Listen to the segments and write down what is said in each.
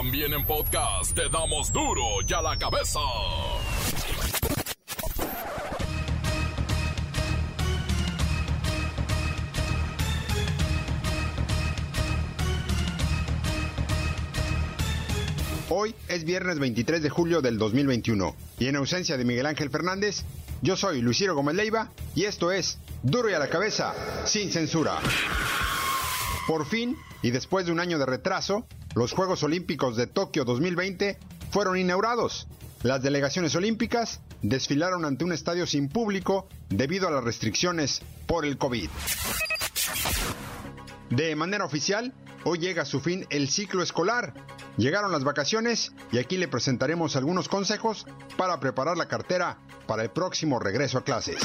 También en podcast te damos duro y a la cabeza. Hoy es viernes 23 de julio del 2021 y en ausencia de Miguel Ángel Fernández, yo soy Luisiro Gómez Leiva y esto es Duro y a la cabeza, sin censura. Por fin, y después de un año de retraso, los Juegos Olímpicos de Tokio 2020 fueron inaugurados. Las delegaciones olímpicas desfilaron ante un estadio sin público debido a las restricciones por el COVID. De manera oficial, hoy llega a su fin el ciclo escolar. Llegaron las vacaciones y aquí le presentaremos algunos consejos para preparar la cartera para el próximo regreso a clases.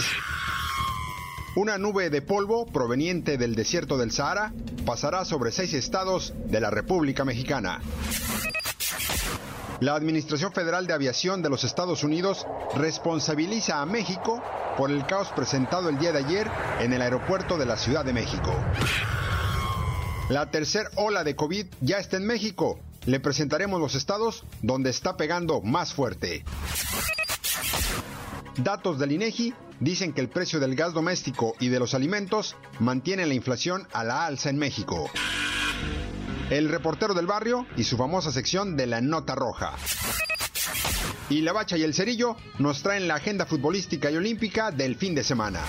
Una nube de polvo proveniente del desierto del Sahara pasará sobre seis estados de la República Mexicana. La Administración Federal de Aviación de los Estados Unidos responsabiliza a México por el caos presentado el día de ayer en el aeropuerto de la Ciudad de México. La tercera ola de COVID ya está en México. Le presentaremos los estados donde está pegando más fuerte. Datos del INEGI dicen que el precio del gas doméstico y de los alimentos mantiene la inflación a la alza en México. El reportero del barrio y su famosa sección de la nota roja. Y la bacha y el cerillo nos traen la agenda futbolística y olímpica del fin de semana.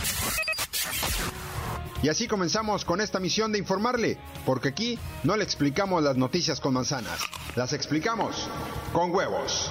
Y así comenzamos con esta misión de informarle, porque aquí no le explicamos las noticias con manzanas, las explicamos con huevos.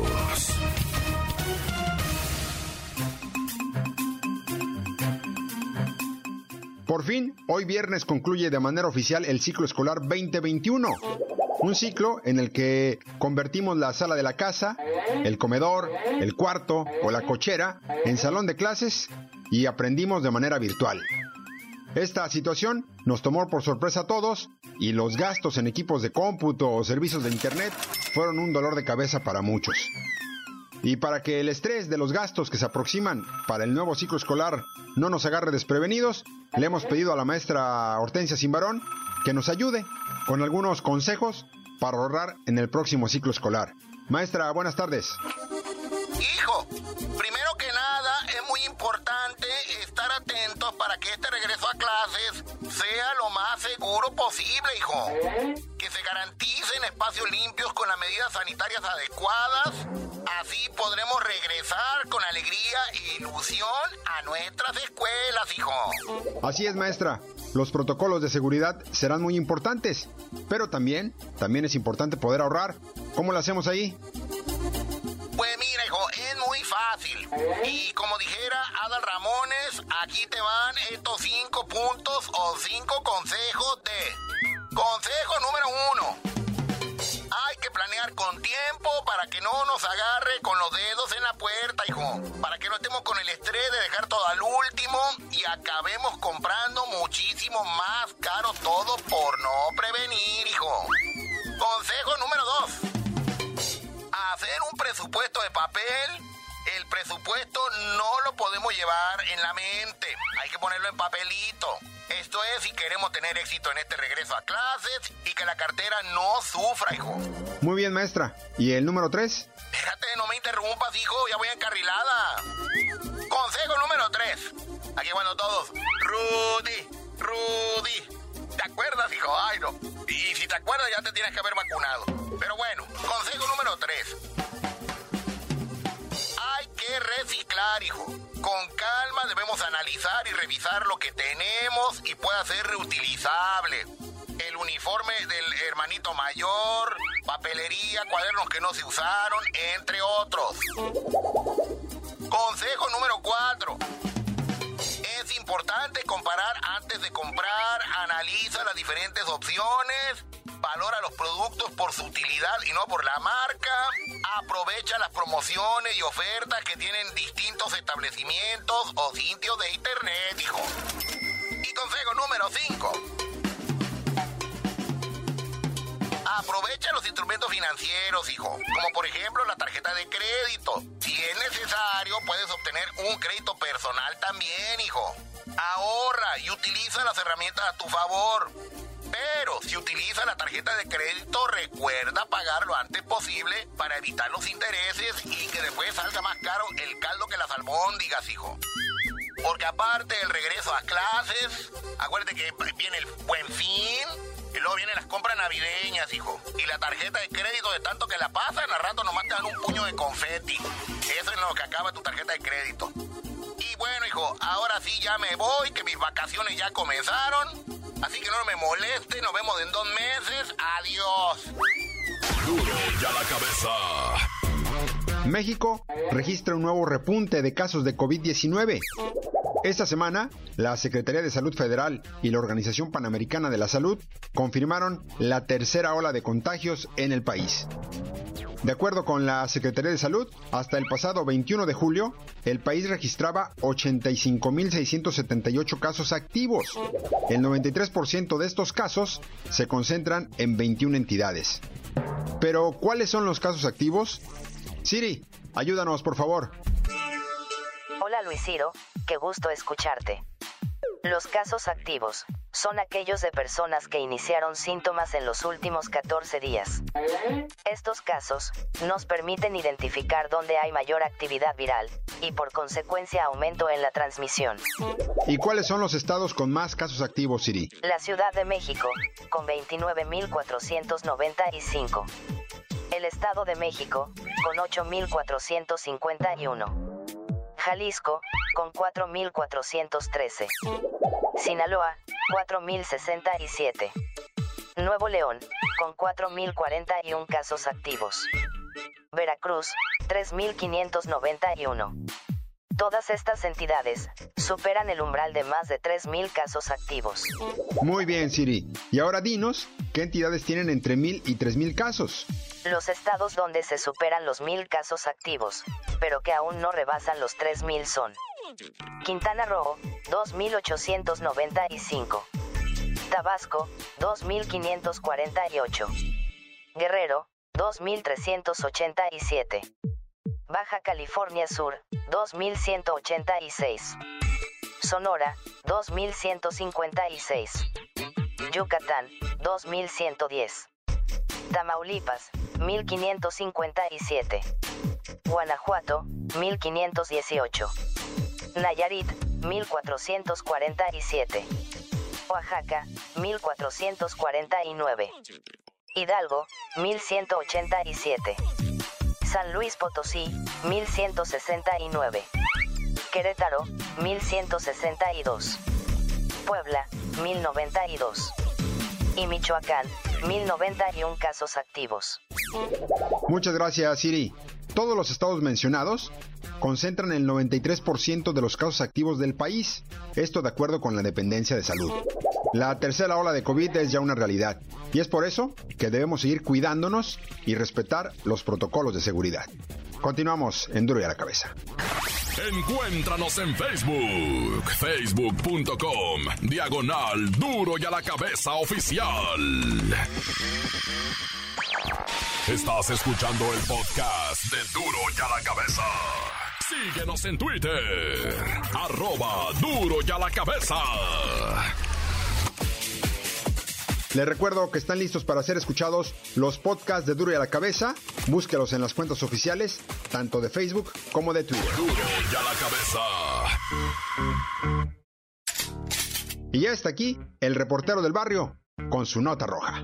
Por fin, hoy viernes concluye de manera oficial el ciclo escolar 2021. Un ciclo en el que convertimos la sala de la casa, el comedor, el cuarto o la cochera en salón de clases y aprendimos de manera virtual. Esta situación nos tomó por sorpresa a todos y los gastos en equipos de cómputo o servicios de Internet fueron un dolor de cabeza para muchos. Y para que el estrés de los gastos que se aproximan para el nuevo ciclo escolar no nos agarre desprevenidos, le hemos pedido a la maestra Hortensia Simbarón que nos ayude con algunos consejos para ahorrar en el próximo ciclo escolar. Maestra, buenas tardes. Hijo, primero que nada es muy importante estar atentos para que este regreso a clases sea lo más seguro posible, hijo. Se garanticen espacios limpios con las medidas sanitarias adecuadas. Así podremos regresar con alegría e ilusión a nuestras escuelas, hijo. Así es, maestra. Los protocolos de seguridad serán muy importantes, pero también, también es importante poder ahorrar. ¿Cómo lo hacemos ahí? Pues mira, hijo, es muy fácil. Y como dijera Adal Ramones, aquí te van estos cinco puntos o cinco consejos de... Consejo número uno. Hay que planear con tiempo para que no nos agarre con los dedos en la puerta, hijo. Para que no estemos con el estrés de dejar todo al último y acabemos comprando muchísimo más caro todo por no prevenir, hijo. Consejo número dos hacer un presupuesto de papel, el presupuesto no lo podemos llevar en la mente, hay que ponerlo en papelito. Esto es si queremos tener éxito en este regreso a clases y que la cartera no sufra, hijo. Muy bien, maestra. ¿Y el número 3? Déjate, no me interrumpas, hijo, ya voy encarrilada. Consejo número 3. Aquí bueno todos. Rudy, Rudy. ¿Te acuerdas, hijo? Ay, no. Y si te acuerdas ya te tienes que haber vacunado. Pero bueno, consejo número 3. Reciclar, hijo. Con calma debemos analizar y revisar lo que tenemos y pueda ser reutilizable. El uniforme del hermanito mayor, papelería, cuadernos que no se usaron, entre otros. Consejo número 4. Es importante comparar antes de comprar, analiza las diferentes opciones, valora los productos por su utilidad y no por la marca, aprovecha las promociones y ofertas que tienen distintos establecimientos o sitios de internet, hijo. Y consejo número 5. Aprovecha los instrumentos financieros, hijo, como por ejemplo la tarjeta de crédito. Si es necesario, puedes obtener un crédito personal también, hijo. Ahorra y utiliza las herramientas a tu favor. Pero si utiliza la tarjeta de crédito, recuerda pagar lo antes posible para evitar los intereses y que después salga más caro el caldo que las albóndigas, hijo. Porque aparte del regreso a clases, acuérdate que viene el buen fin y luego vienen las compras navideñas, hijo. Y la tarjeta de crédito de tanto que la pasan, al rato nomás te dan un puño de confeti. Eso es lo que acaba tu tarjeta de crédito. Y bueno, hijo, ahora sí ya me voy, que mis vacaciones ya comenzaron. Así que no me moleste, nos vemos en dos meses. Adiós. Duro ya la cabeza. México registra un nuevo repunte de casos de COVID-19. Esta semana, la Secretaría de Salud Federal y la Organización Panamericana de la Salud confirmaron la tercera ola de contagios en el país. De acuerdo con la Secretaría de Salud, hasta el pasado 21 de julio, el país registraba 85.678 casos activos. El 93% de estos casos se concentran en 21 entidades. Pero, ¿cuáles son los casos activos? Siri, ayúdanos, por favor. Hola Luis Ciro, qué gusto escucharte. Los casos activos son aquellos de personas que iniciaron síntomas en los últimos 14 días. Estos casos nos permiten identificar dónde hay mayor actividad viral y por consecuencia aumento en la transmisión. ¿Y cuáles son los estados con más casos activos, Siri? La Ciudad de México, con 29.495. El Estado de México, con 8.451. Jalisco, con 4.413. Sinaloa, 4.067. Nuevo León, con 4.041 casos activos. Veracruz, 3.591. Todas estas entidades superan el umbral de más de 3.000 casos activos. Muy bien, Siri. Y ahora dinos, ¿qué entidades tienen entre 1.000 y 3.000 casos? Los estados donde se superan los 1.000 casos activos, pero que aún no rebasan los 3.000 son Quintana Roo, 2.895. Tabasco, 2.548. Guerrero, 2.387. Baja California Sur, 2186. Sonora, 2156. Yucatán, 2110. Tamaulipas, 1557. Guanajuato, 1518. Nayarit, 1447. Oaxaca, 1449. Hidalgo, 1187. San Luis Potosí, 1169. Querétaro, 1162. Puebla, 1092. Y Michoacán, 1091 casos activos. Muchas gracias, Siri. Todos los estados mencionados concentran el 93% de los casos activos del país, esto de acuerdo con la dependencia de salud. La tercera ola de COVID es ya una realidad y es por eso que debemos seguir cuidándonos y respetar los protocolos de seguridad. Continuamos en Duro y a la Cabeza. Encuéntranos en Facebook, facebook.com, diagonal Duro y a la Cabeza Oficial. Estás escuchando el podcast de Duro y a la Cabeza. Síguenos en Twitter, arroba Duro y a la Cabeza. Les recuerdo que están listos para ser escuchados los podcasts de Duro y a la Cabeza. Búsquelos en las cuentas oficiales, tanto de Facebook como de Twitter. Duro y a la Cabeza. Y ya está aquí el reportero del barrio con su nota roja.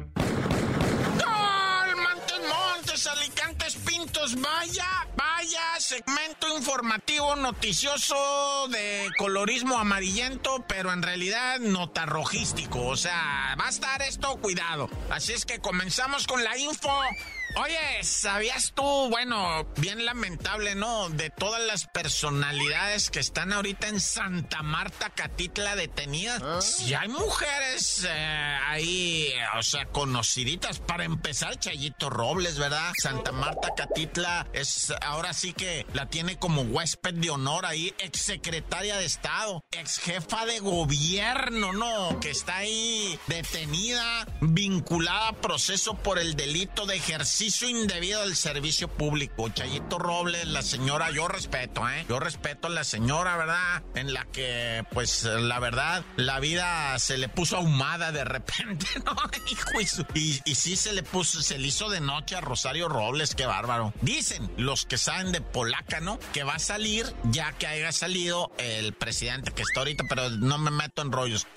Vaya, vaya segmento informativo noticioso de colorismo amarillento, pero en realidad nota rojístico. O sea, va a estar esto cuidado. Así es que comenzamos con la info Oye, ¿sabías tú? Bueno, bien lamentable, ¿no? De todas las personalidades que están ahorita en Santa Marta, Catitla, detenidas. ¿Ah? Si hay mujeres eh, ahí, o sea, conociditas. Para empezar, Chayito Robles, ¿verdad? Santa Marta, Catitla, es ahora sí que la tiene como huésped de honor ahí, exsecretaria de Estado, ex jefa de gobierno, ¿no? Que está ahí detenida, vinculada a proceso por el delito de ejercicio indebido del servicio público. Chayito Robles, la señora, yo respeto, ¿eh? Yo respeto a la señora, ¿verdad? En la que, pues, la verdad, la vida se le puso ahumada de repente, ¿no? y, y sí se le puso, se le hizo de noche a Rosario Robles, qué bárbaro. Dicen los que saben de polaca, ¿no? Que va a salir ya que haya salido el presidente que está ahorita, pero no me meto en rollos.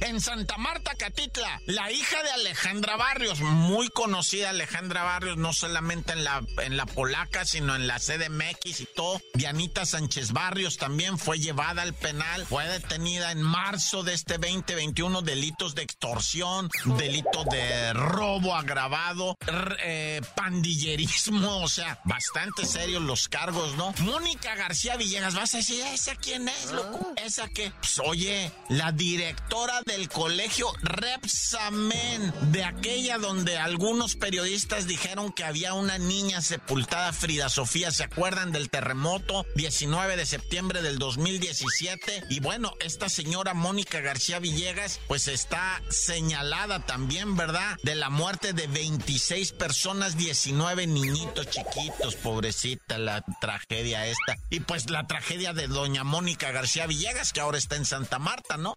En Santa Marta, Catitla, la hija de Alejandra Barrios, muy conocida Alejandra Barrios, no solamente en la, en la polaca, sino en la CDMX y todo. Dianita Sánchez Barrios también fue llevada al penal, fue detenida en marzo de este 2021, delitos de extorsión, delito de robo agravado, eh, pandillerismo, o sea, bastante serios los cargos, ¿no? Mónica García Villegas, vas a decir, ¿esa quién es, loco? Ah. ¿Esa qué? Pues, oye, la directora del colegio Repsamen, de aquella donde algunos periodistas dijeron que había una niña sepultada, Frida Sofía, ¿se acuerdan del terremoto? 19 de septiembre del 2017. Y bueno, esta señora Mónica García Villegas, pues está señalada también, ¿verdad? De la muerte de 26 personas, 19 niñitos chiquitos, pobrecita la tragedia esta. Y pues la tragedia de doña Mónica García Villegas, que ahora está en Santa Marta, ¿no?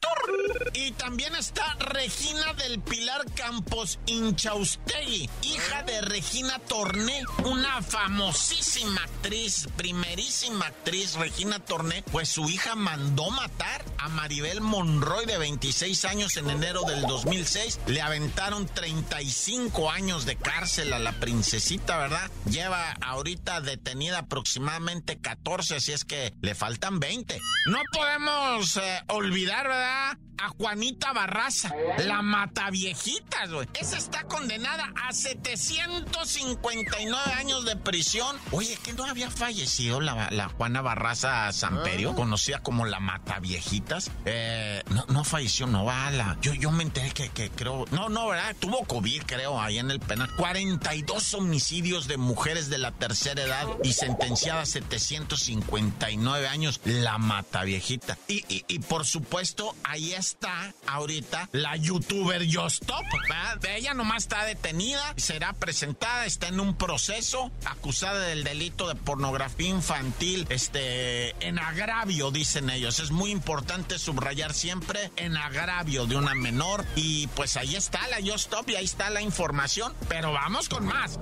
Y también está Regina del Pilar Campos Inchaustegui, hija de Regina Torné, una famosísima actriz, primerísima actriz, Regina Torné, pues su hija mandó matar a Maribel Monroy de 26 años en enero del 2006. Le aventaron 35 años de cárcel a la princesita, ¿verdad? Lleva ahorita detenida aproximadamente 14, así es que le faltan 20. No podemos eh, olvidar, ¿verdad? Bye. A Juanita Barraza, la mata viejitas, güey. Esa está condenada a 759 años de prisión. Oye, que no había fallecido la, Juana Barraza Samperio, ah. conocida como la mata viejitas. Eh, no, no falleció, no bala. Yo, yo me enteré que, que creo. No, no, ¿verdad? Tuvo COVID, creo, ahí en el penal. 42 homicidios de mujeres de la tercera edad y sentenciada a 759 años. La mata viejita. Y, y, y por supuesto, ahí es está ahorita la youtuber Yostop. Ella nomás está detenida, será presentada, está en un proceso, acusada del delito de pornografía infantil, este, en agravio, dicen ellos. Es muy importante subrayar siempre en agravio de una menor. Y pues ahí está la Yostop y ahí está la información. Pero vamos con más.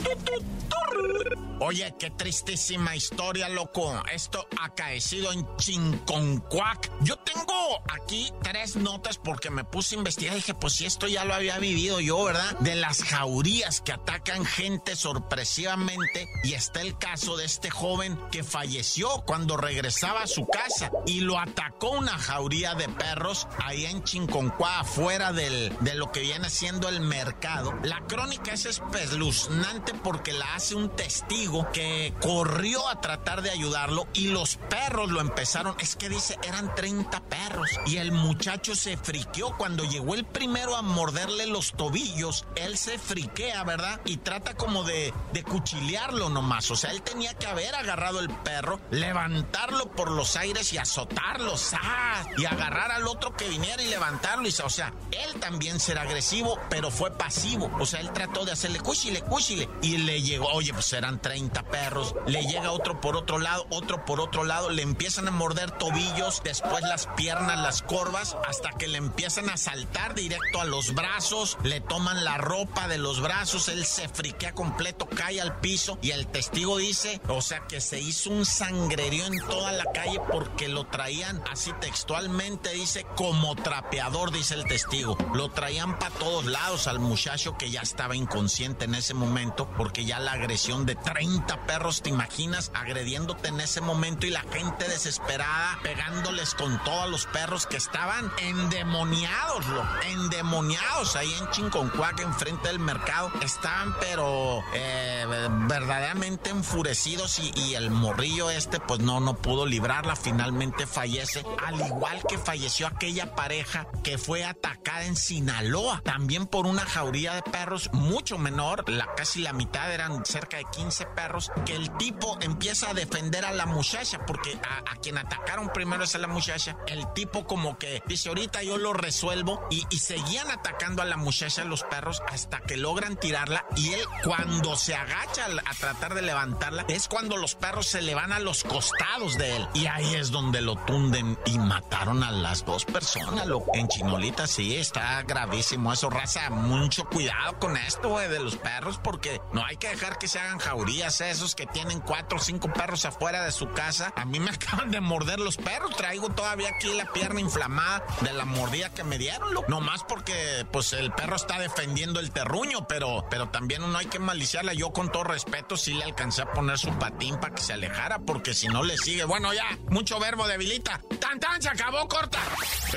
Oye, qué tristísima historia, loco. Esto acaecido en Chinconcuac. Yo tengo aquí tres notas porque me puse a investigar dije, pues si esto ya lo había vivido yo, ¿verdad? De las jaurías que atacan gente sorpresivamente. Y está el caso de este joven que falleció cuando regresaba a su casa y lo atacó una jauría de perros ahí en Chinconcuac, afuera del, de lo que viene siendo el mercado. La crónica es espeluznante porque la hace un testigo que corrió a tratar de ayudarlo y los perros lo empezaron. Es que dice, eran 30 perros. Y el muchacho se friqueó. Cuando llegó el primero a morderle los tobillos, él se friquea, ¿verdad? Y trata como de, de cuchilearlo nomás. O sea, él tenía que haber agarrado el perro, levantarlo por los aires y azotarlo, ¡ah! Y agarrar al otro que viniera y levantarlo. Y, o sea, él también será agresivo, pero fue pasivo. O sea, él trató de hacerle cuchile, cuchile. Y le llegó, oye, pues eran 30 perros, le llega otro por otro lado, otro por otro lado, le empiezan a morder tobillos, después las piernas, las corvas, hasta que le empiezan a saltar directo a los brazos, le toman la ropa de los brazos, él se friquea completo, cae al piso y el testigo dice, o sea que se hizo un sangrerío en toda la calle porque lo traían así textualmente, dice, como trapeador, dice el testigo. Lo traían para todos lados al muchacho que ya estaba inconsciente en ese momento porque ya la agresión de 30 40 perros, ¿te imaginas? Agrediéndote en ese momento y la gente desesperada pegándoles con todos los perros que estaban endemoniados, lo, endemoniados ahí en Chinconcuac, enfrente del mercado. Estaban, pero eh, verdaderamente enfurecidos y, y el morrillo este, pues no, no pudo librarla. Finalmente fallece, al igual que falleció aquella pareja que fue atacada en Sinaloa, también por una jauría de perros mucho menor, la, casi la mitad eran cerca de 15 perros, que el tipo empieza a defender a la muchacha, porque a, quien atacaron primero es a la muchacha, el tipo como que dice, ahorita yo lo resuelvo, y, seguían atacando a la muchacha los perros hasta que logran tirarla, y él cuando se agacha a, tratar de levantarla, es cuando los perros se le van a los costados de él, y ahí es donde lo tunden y mataron a las dos personas, en Chinolita sí, está gravísimo eso, raza, mucho cuidado con esto, güey, de los perros, porque no hay que dejar que se hagan jaurías esos que tienen cuatro o cinco perros afuera de su casa. A mí me acaban de morder los perros, traigo todavía aquí la pierna inflamada de la mordida que me dieron, lo, más porque, pues, el perro está defendiendo el terruño, pero, pero también uno hay que maliciarla. Yo, con todo respeto, sí le alcancé a poner su patín para que se alejara, porque si no le sigue, bueno, ya, mucho verbo debilita. ¡Tan, tan! Se acabó, corta.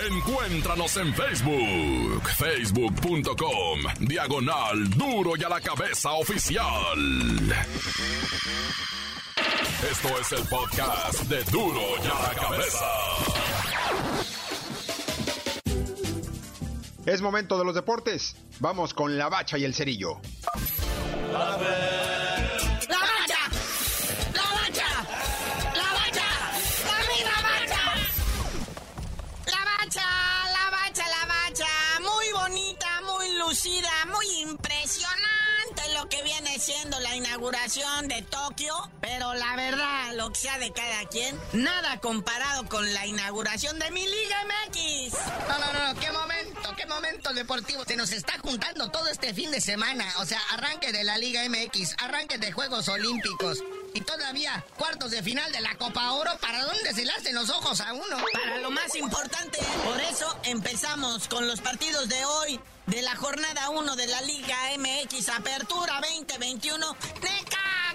Encuéntranos en Facebook, facebook.com, diagonal duro y a la cabeza oficial. Esto es el podcast de duro y a la cabeza. Es momento de los deportes. Vamos con la bacha y el cerillo. siendo la inauguración de Tokio, pero la verdad, lo que sea de cada quien, nada comparado con la inauguración de mi Liga MX. No, no, no, qué momento, deportivo. Se nos está juntando todo este fin de semana. O sea, arranque de la Liga MX, arranque de Juegos Olímpicos. Y todavía cuartos de final de la Copa Oro, ¿para dónde se le hacen los ojos a uno? Para lo más importante, por eso empezamos con los partidos de hoy de la jornada 1 de la Liga MX Apertura 2021.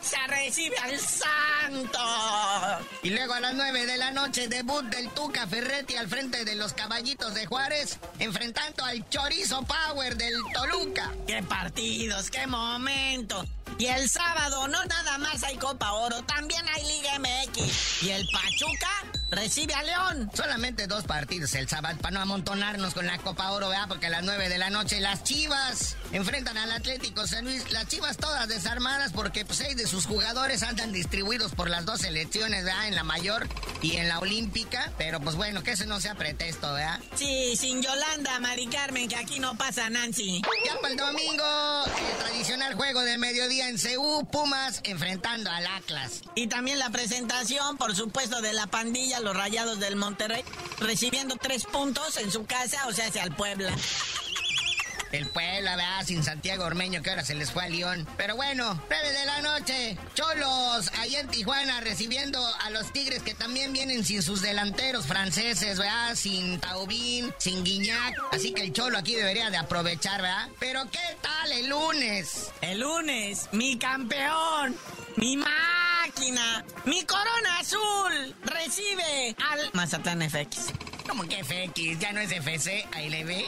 Necaxa recibe al Santo. Y luego a las 9 de la noche, debut del Tuca Ferretti al frente de los Caballitos de Juárez, enfrentando al Chorizo Power del Toluca. ¡Qué partidos, qué momento! Y el sábado no nada más hay Copa Oro, también hay Liga MX. Y el Pachuca recibe a León. Solamente dos partidos el sábado para no amontonarnos con la Copa Oro, ¿verdad? Porque a las 9 de la noche las Chivas enfrentan al Atlético San Luis. Las Chivas todas desarmadas porque pues, seis de sus jugadores andan distribuidos por las dos selecciones, ¿verdad? En la mayor y en la olímpica. Pero pues bueno, que eso no sea pretexto, ¿verdad? Sí, sin Yolanda, Mari Carmen, que aquí no pasa Nancy. Ya para el domingo, el tradicional juego de mediodía en CU, Pumas enfrentando al Atlas. Y también la presentación, por supuesto, de la pandilla, los Rayados del Monterrey, recibiendo tres puntos en su casa, o sea, hacia el Puebla. El Puebla, ¿verdad? Sin Santiago Ormeño, que ahora se les fue a León. Pero bueno, 9 de la noche. Cholos, ahí en Tijuana, recibiendo a los Tigres que también vienen sin sus delanteros franceses, ¿verdad? Sin Taubín, sin Guiñac. Así que el Cholo aquí debería de aprovechar, ¿verdad? Pero ¿qué tal el lunes? El lunes, mi campeón, mi mi corona azul, recibe al Mazatlán FX. ¿Cómo que FX? Ya no es FC, ahí le ve.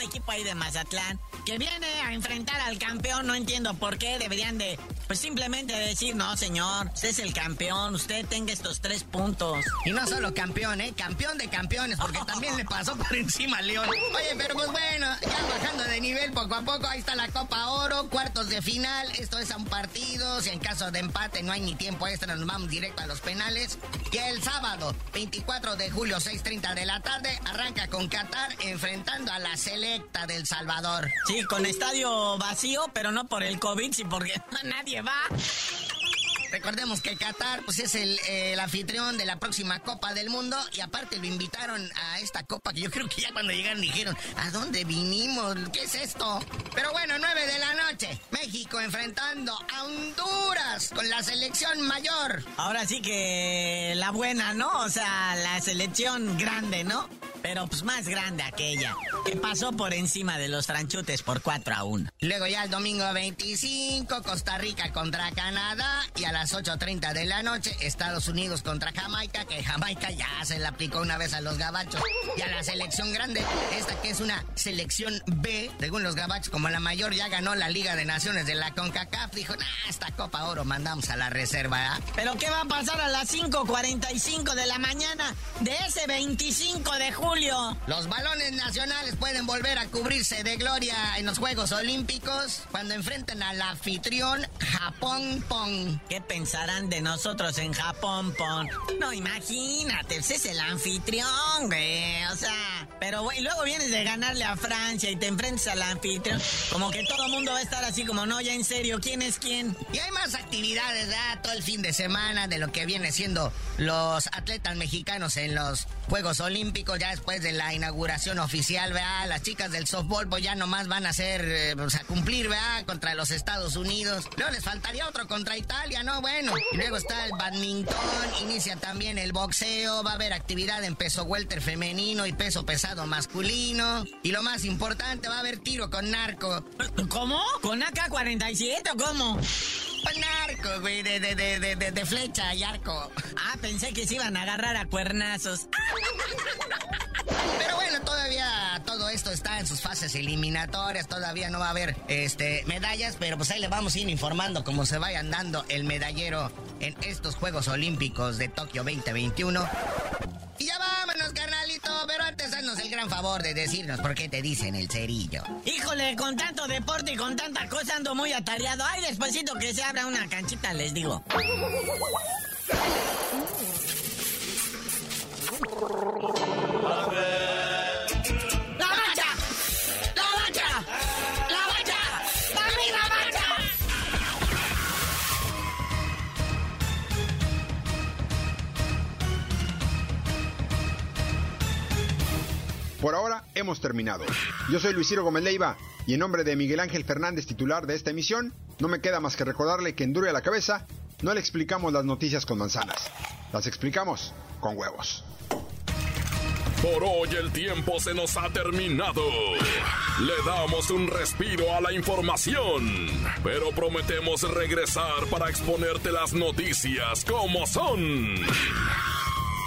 Equipo ahí de Mazatlán que viene a enfrentar al campeón. No entiendo por qué deberían de, pues simplemente decir, no, señor, usted es el campeón, usted tenga estos tres puntos. Y no solo campeón, ¿eh? Campeón de campeones, porque también le pasó por encima a León. Oye, pero pues bueno, ya bajando de nivel poco a poco, ahí está la Copa Oro, cuartos de final. Esto es a un partido. Si en caso de empate no hay ni tiempo extra, nos vamos directo a los penales. Y el sábado, 24 de julio, 6:30 de la tarde, arranca con Qatar enfrentando a la del Salvador. Sí, con estadio vacío, pero no por el COVID, sino porque nadie va. Recordemos que Qatar pues, es el, el, anfitrión de la próxima Copa del Mundo y aparte lo invitaron a esta Copa que yo creo que ya cuando llegaron dijeron, ¿a dónde vinimos? ¿Qué es esto? Pero bueno, 9 de la noche, México enfrentando a Honduras con la selección mayor. Ahora sí que la buena, ¿no? O sea, la selección grande, ¿no? Pero pues más grande aquella, que pasó por encima de los franchutes por 4 a 1. Luego ya el domingo 25, Costa Rica contra Canadá y a las 8.30 de la noche Estados Unidos contra Jamaica, que Jamaica ya se le aplicó una vez a los gabachos y a la selección grande, esta que es una selección B, según los gabachos, como la mayor ya ganó la Liga de Naciones de la CONCACAF, dijo, nah, esta Copa Oro mandamos a la reserva. ¿eh? Pero ¿qué va a pasar a las 5.45 de la mañana de ese 25 de julio? Los balones nacionales pueden volver a cubrirse de gloria en los Juegos Olímpicos cuando enfrenten al anfitrión Japón Pong. ¿Qué pensarán de nosotros en Japón Pong? No, imagínate, ese es el anfitrión, güey. O sea, pero güey, luego vienes de ganarle a Francia y te enfrentas al anfitrión. Como que todo el mundo va a estar así como, no, ya en serio, ¿quién es quién? Y hay más actividades, ¿verdad? Todo el fin de semana de lo que viene siendo los atletas mexicanos en los Juegos Olímpicos, ya después de la inauguración oficial, ¿verdad? Las chicas del softball pues ya nomás van a hacer, eh, pues, a cumplir, ¿verdad? Contra los Estados Unidos. Luego les faltaría otro contra Italia, ¿no? Bueno. Y luego está el badminton, inicia también el boxeo, va a haber actividad en peso welter femenino y peso pesado masculino. Y lo más importante, va a haber tiro con narco. ¿Cómo? ¿Con AK-47 o cómo? Con narco, güey, de, de, de, de, de flecha y arco. Ah, pensé que se iban a agarrar a cuernazos. Pero bueno, todavía todo esto está en sus fases eliminatorias, todavía no va a haber este medallas, pero pues ahí le vamos a ir informando cómo se vayan dando el medallero en estos Juegos Olímpicos de Tokio 2021. El gran favor de decirnos por qué te dicen el cerillo. Híjole, con tanto deporte y con tanta cosa ando muy atareado. Ay, despuésito que se abra una canchita, les digo. ¡La Por ahora hemos terminado. Yo soy Luis Ciro Gómez Leiva y en nombre de Miguel Ángel Fernández, titular de esta emisión, no me queda más que recordarle que en Duro y a la Cabeza no le explicamos las noticias con manzanas, las explicamos con huevos. Por hoy el tiempo se nos ha terminado. Le damos un respiro a la información, pero prometemos regresar para exponerte las noticias como son.